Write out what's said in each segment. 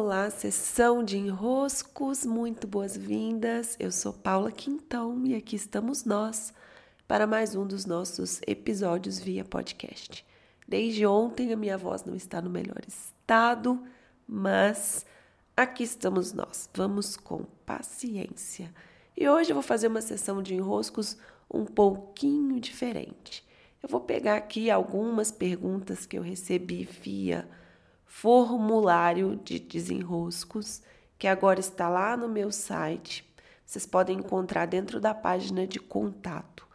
olá, sessão de enroscos, muito boas-vindas. Eu sou Paula Quintão e aqui estamos nós para mais um dos nossos episódios via podcast. Desde ontem a minha voz não está no melhor estado, mas aqui estamos nós. Vamos com paciência. E hoje eu vou fazer uma sessão de enroscos um pouquinho diferente. Eu vou pegar aqui algumas perguntas que eu recebi via formulário de desenroscos, que agora está lá no meu site. Vocês podem encontrar dentro da página de contato.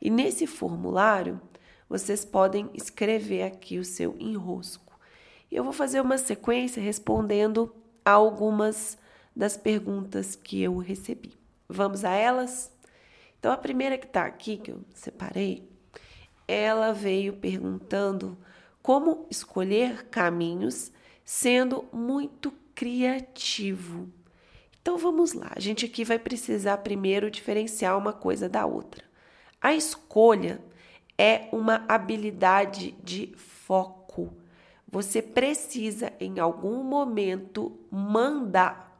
E nesse formulário, vocês podem escrever aqui o seu enrosco. E eu vou fazer uma sequência respondendo a algumas das perguntas que eu recebi. Vamos a elas? Então, a primeira que está aqui, que eu separei, ela veio perguntando como escolher caminhos sendo muito criativo. Então vamos lá, a gente aqui vai precisar primeiro diferenciar uma coisa da outra. A escolha é uma habilidade de foco. Você precisa em algum momento mandar.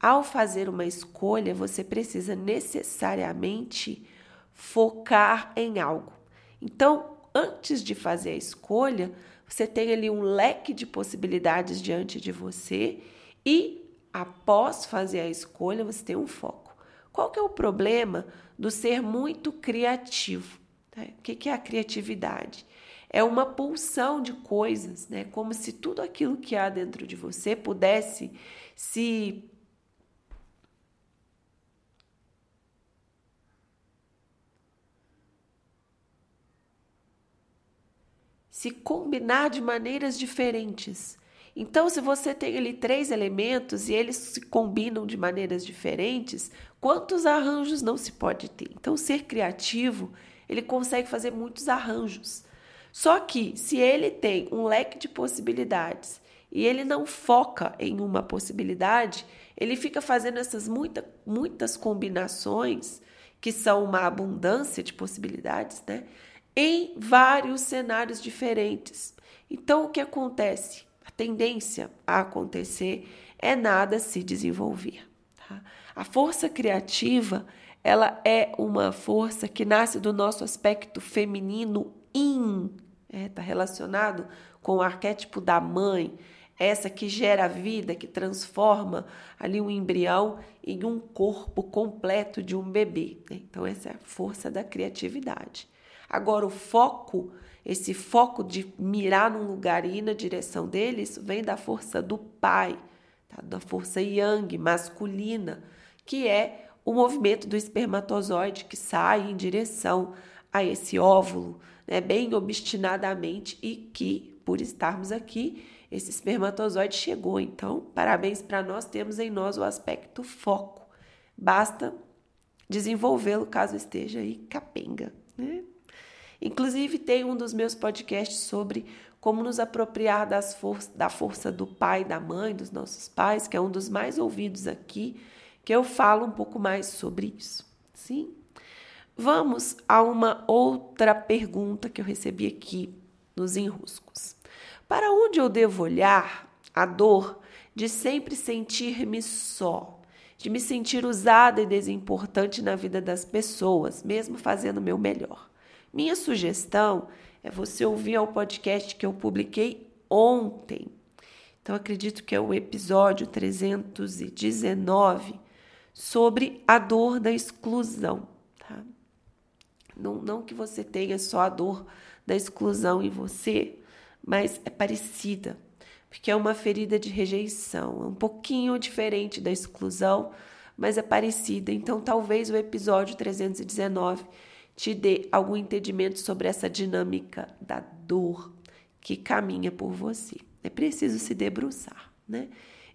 Ao fazer uma escolha, você precisa necessariamente focar em algo. Então, antes de fazer a escolha, você tem ali um leque de possibilidades diante de você e após fazer a escolha, você tem um foco. Qual que é o problema do ser muito criativo? Né? O que é a criatividade? É uma pulsão de coisas, né? Como se tudo aquilo que há dentro de você pudesse se se combinar de maneiras diferentes. Então, se você tem ali três elementos e eles se combinam de maneiras diferentes, quantos arranjos não se pode ter? Então, ser criativo, ele consegue fazer muitos arranjos. Só que, se ele tem um leque de possibilidades e ele não foca em uma possibilidade, ele fica fazendo essas muita, muitas combinações, que são uma abundância de possibilidades, né? Em vários cenários diferentes. Então, o que acontece? A tendência a acontecer é nada se desenvolver. Tá? A força criativa ela é uma força que nasce do nosso aspecto feminino in, está é, tá relacionado com o arquétipo da mãe, essa que gera vida, que transforma ali um embrião em um corpo completo de um bebê. Né? Então, essa é a força da criatividade. Agora, o foco, esse foco de mirar num lugar e ir na direção dele, isso vem da força do pai, tá? da força yang, masculina, que é o movimento do espermatozoide que sai em direção a esse óvulo, né? bem obstinadamente, e que, por estarmos aqui, esse espermatozoide chegou. Então, parabéns para nós, temos em nós o aspecto foco. Basta desenvolvê-lo caso esteja aí capenga. Né? Inclusive, tem um dos meus podcasts sobre como nos apropriar das for da força do pai, da mãe, dos nossos pais, que é um dos mais ouvidos aqui, que eu falo um pouco mais sobre isso. Sim? Vamos a uma outra pergunta que eu recebi aqui nos enroscos. Para onde eu devo olhar a dor de sempre sentir-me só, de me sentir usada e desimportante na vida das pessoas, mesmo fazendo o meu melhor? Minha sugestão é você ouvir o podcast que eu publiquei ontem. Então, acredito que é o episódio 319 sobre a dor da exclusão. Tá? Não, não que você tenha só a dor da exclusão em você, mas é parecida, porque é uma ferida de rejeição, é um pouquinho diferente da exclusão, mas é parecida. Então, talvez o episódio 319 te dê algum entendimento sobre essa dinâmica da dor que caminha por você. É preciso se debruçar, né?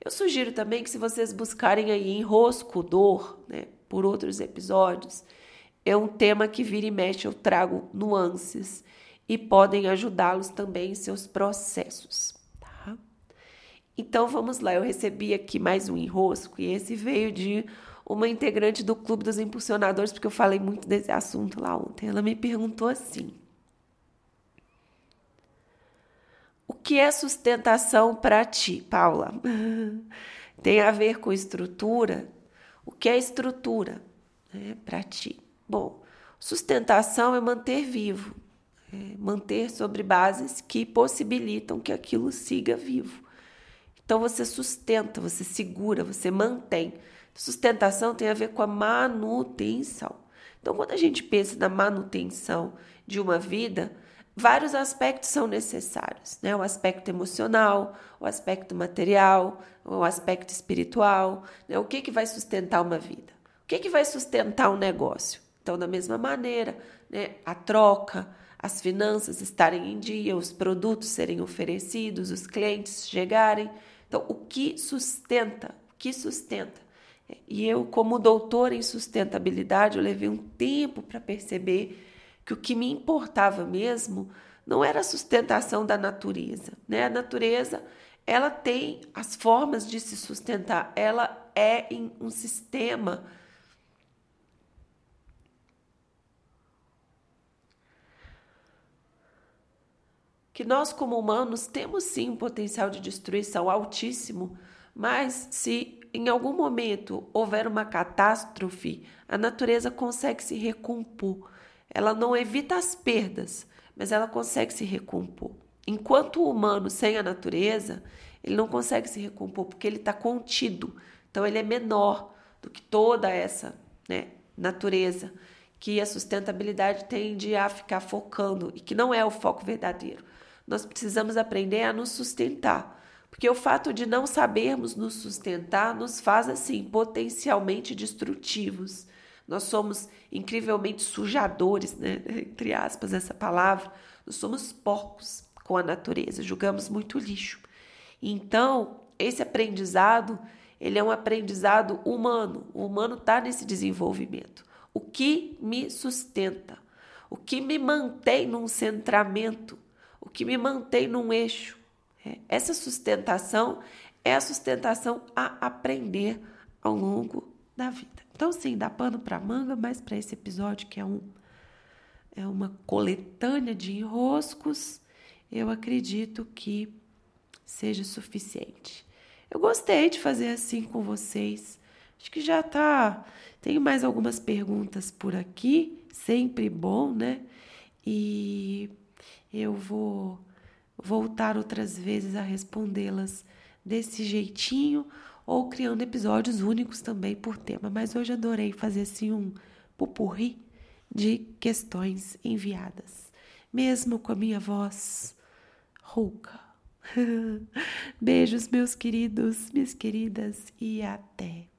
Eu sugiro também que se vocês buscarem aí enrosco, dor, né, por outros episódios, é um tema que vira e mexe eu trago nuances e podem ajudá-los também em seus processos? Então vamos lá, eu recebi aqui mais um enrosco e esse veio de uma integrante do Clube dos Impulsionadores, porque eu falei muito desse assunto lá ontem. Ela me perguntou assim: O que é sustentação para ti, Paula? Tem a ver com estrutura? O que é estrutura né, para ti? Bom, sustentação é manter vivo, é manter sobre bases que possibilitam que aquilo siga vivo. Então você sustenta, você segura, você mantém. Sustentação tem a ver com a manutenção. Então, quando a gente pensa na manutenção de uma vida, vários aspectos são necessários, né? O aspecto emocional, o aspecto material, o aspecto espiritual, né? O que que vai sustentar uma vida? O que que vai sustentar um negócio? Então, da mesma maneira, né? A troca, as finanças estarem em dia, os produtos serem oferecidos, os clientes chegarem. Então, o que sustenta? O que sustenta? E eu, como doutora em sustentabilidade, eu levei um tempo para perceber que o que me importava mesmo não era a sustentação da natureza, né? A natureza, ela tem as formas de se sustentar, ela é em um sistema que nós como humanos temos sim um potencial de destruição altíssimo, mas se em algum momento houver uma catástrofe, a natureza consegue se recompor. Ela não evita as perdas, mas ela consegue se recompor. Enquanto o humano sem a natureza, ele não consegue se recompor porque ele está contido. Então ele é menor do que toda essa né, natureza que a sustentabilidade tende a ficar focando e que não é o foco verdadeiro. Nós precisamos aprender a nos sustentar porque o fato de não sabermos nos sustentar nos faz, assim, potencialmente destrutivos. Nós somos incrivelmente sujadores, né? entre aspas, essa palavra. Nós somos porcos com a natureza, julgamos muito lixo. Então, esse aprendizado, ele é um aprendizado humano. O humano está nesse desenvolvimento. O que me sustenta? O que me mantém num centramento? O que me mantém num eixo? É, essa sustentação é a sustentação a aprender ao longo da vida. Então, sim, dá pano para manga, mas para esse episódio, que é, um, é uma coletânea de enroscos, eu acredito que seja suficiente. Eu gostei de fazer assim com vocês. Acho que já tá. Tenho mais algumas perguntas por aqui, sempre bom, né? E eu vou voltar outras vezes a respondê-las desse jeitinho ou criando episódios únicos também por tema. Mas hoje adorei fazer assim um pupurri de questões enviadas, mesmo com a minha voz rouca. Beijos, meus queridos, minhas queridas, e até!